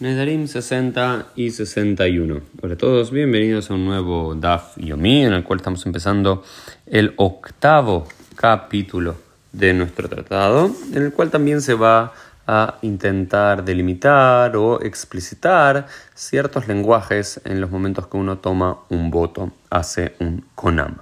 Nedarim 60 y 61. Hola a todos, bienvenidos a un nuevo DAF Yomi en el cual estamos empezando el octavo capítulo de nuestro tratado, en el cual también se va a intentar delimitar o explicitar ciertos lenguajes en los momentos que uno toma un voto, hace un konam.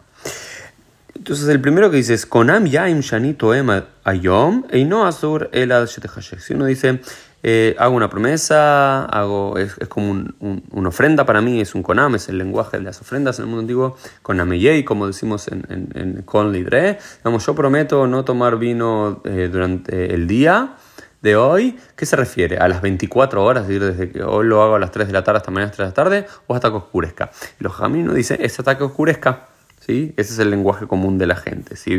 Entonces el primero que dice es konam yaim shani toem ayom eino azur el Si uno dice eh, hago una promesa, hago, es, como una ofrenda para mí, es un konam, es el lenguaje de las ofrendas en el mundo antiguo, konameyei, como decimos en, en, en Kon Lidre. Digamos, yo prometo no tomar vino eh, durante el día de hoy. ¿Qué se refiere? ¿A las 24 horas? Es decir, desde que hoy lo hago a las 3 de la tarde hasta mañana a las 3 de la tarde, o hasta que oscurezca. los jaminos dicen, es hasta que oscurezca. ¿Sí? Ese es el lenguaje común de la gente. Si,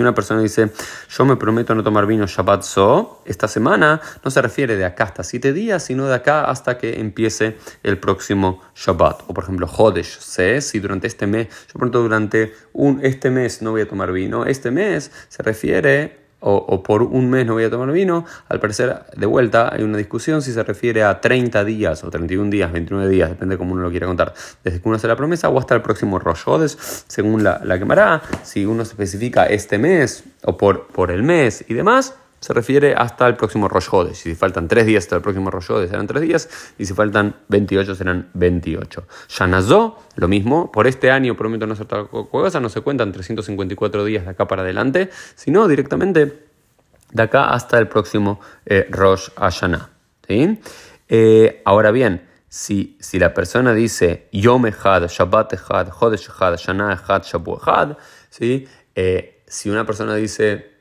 una persona dice, yo me prometo no tomar vino Shabbat So, esta semana no se refiere de acá hasta siete días, sino de acá hasta que empiece el próximo Shabbat. O por ejemplo, Hodesh Se, si durante este mes, yo prometo durante un, este mes no voy a tomar vino, este mes se refiere o, por un mes no voy a tomar vino, al parecer de vuelta hay una discusión si se refiere a 30 días o 31 días, 29 días, depende de cómo uno lo quiera contar, desde que uno hace la promesa o hasta el próximo Rosh según la, la quemará, si uno se especifica este mes o por, por el mes y demás, se refiere hasta el próximo Rosh Hodesh. Si faltan 3 días hasta el próximo Rosh Hodesh serán 3 días, y si faltan 28 serán 28. Shanazó, lo mismo, por este año prometo no hacer tal cosa, no se cuentan 354 días de acá para adelante, sino directamente de acá hasta el próximo eh, Rosh Hashanah. ¿sí? Eh, ahora bien, si, si la persona dice Yom Echad, Shabbat Echad, Hodesh Echad, Shana Echad, Shabu Echad, ¿sí? Eh, si una persona dice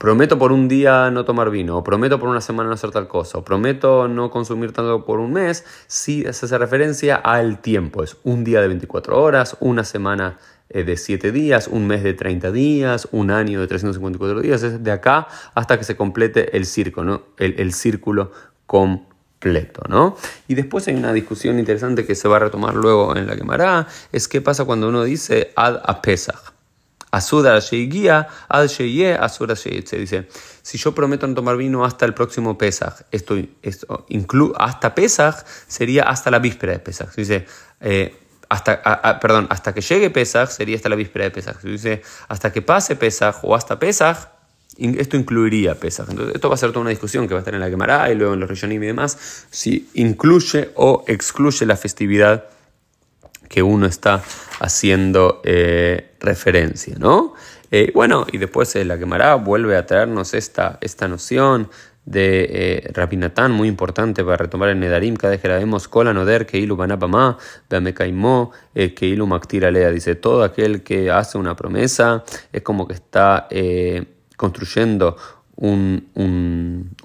prometo por un día no tomar vino, o prometo por una semana no hacer tal cosa, o prometo no consumir tanto por un mes, sí se hace referencia al tiempo. Es un día de 24 horas, una semana eh, de 7 días, un mes de 30 días, un año de 354 días, es de acá hasta que se complete el círculo, ¿no? el, círculo completo. ¿no? Y después hay una discusión interesante que se va a retomar luego en la quemará, es qué pasa cuando uno dice ad a Pesach. Asura guía, al Sheye, Asura Se dice, si yo prometo no tomar vino hasta el próximo Pesach, esto, esto hasta Pesach sería hasta la víspera de Pesach. Dice, eh, hasta, perdón, hasta que llegue Pesach sería hasta la víspera de Pesach. dice, hasta que pase Pesach o hasta Pesach, esto incluiría Pesach. Entonces, esto va a ser toda una discusión que va a estar en la Gemara y luego en los Rishonim y demás, si incluye o excluye la festividad que uno está haciendo eh, referencia, ¿no? Eh, bueno, y después eh, la quemará vuelve a traernos esta, esta noción de eh, Rabinatán, muy importante para retomar el Nedarim, cada vez que la vemos, Kola Noder, Keilu Banapamá, Beamekaimó, Keilu Maktira Lea, dice, todo aquel que hace una promesa es como que está construyendo un,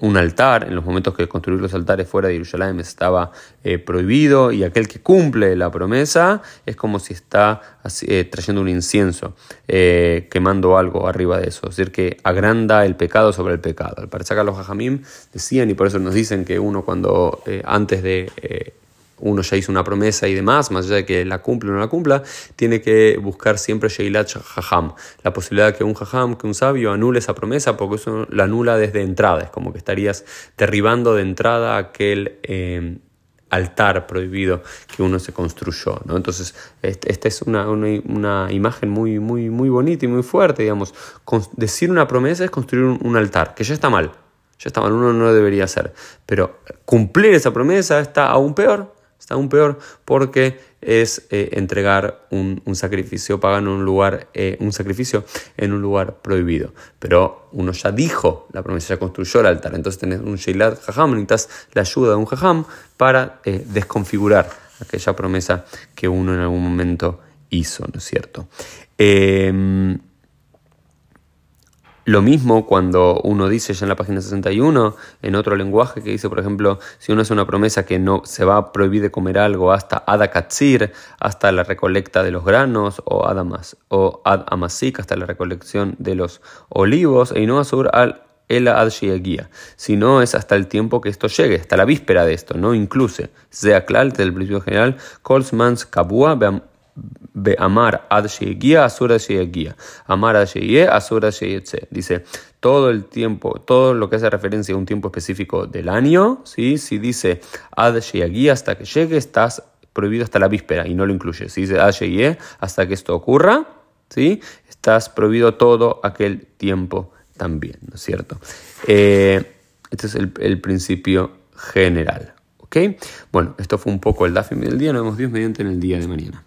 un, altar, en los momentos que construir los altares fuera de Jerusalén estaba eh, prohibido, y aquel que cumple la promesa es como si está eh, trayendo un incienso, eh, quemando algo arriba de eso, es decir, que agranda el pecado sobre el pecado. Al parecer los Jajamim decían, y por eso nos dicen que uno cuando antes de uno ya hizo una promesa y demás, más allá de que la cumpla o no la cumpla, tiene que buscar siempre Sheilat Jajam, la posibilidad de que un Jajam, que un sabio anule esa promesa, porque eso la anula desde entrada, es como que estarías derribando de entrada aquel eh, altar prohibido que uno se construyó. ¿no? Entonces, esta es una, una, imagen muy, muy, muy bonita y muy fuerte, digamos. decir una promesa es construir un altar, que ya está mal. Ya está mal, uno no debería hacer. Pero cumplir esa promesa está aún peor Está aún peor porque es eh, entregar un, sacrificio pagano en un lugar, eh, un sacrificio en un lugar prohibido. Pero uno ya dijo la promesa, ya construyó el altar. Entonces tenés un Sheilat Jajam, necesitas la ayuda de un Jajam para eh, desconfigurar aquella promesa que uno en algún momento hizo, ¿no es cierto? Lo mismo cuando uno dice ya en la página 61, en otro lenguaje que dice, por ejemplo, si uno hace una promesa que no se va a prohibir de comer algo hasta Adakatsir, hasta la recolecta de los granos, o Adamas, o Ad Amasik, hasta la recolección de los olivos, y no asur al el ad si no es hasta el tiempo que esto llegue, hasta la víspera de esto, no incluso, sea claro del principio general, Kolsmans Kabua Amar ad asura Amar ad asura Dice, todo el tiempo, todo lo que hace referencia a un tiempo específico del año, ¿sí? si dice ad hasta que llegue, estás prohibido hasta la víspera y no lo incluye. Si dice ad hasta que esto ocurra, ¿sí? estás prohibido todo aquel tiempo también, ¿no es cierto? Eh, este es el, el principio general. ¿Ok? Bueno, esto fue un poco el DAFIM del día. Nos vemos Dios mediante en el día de mañana.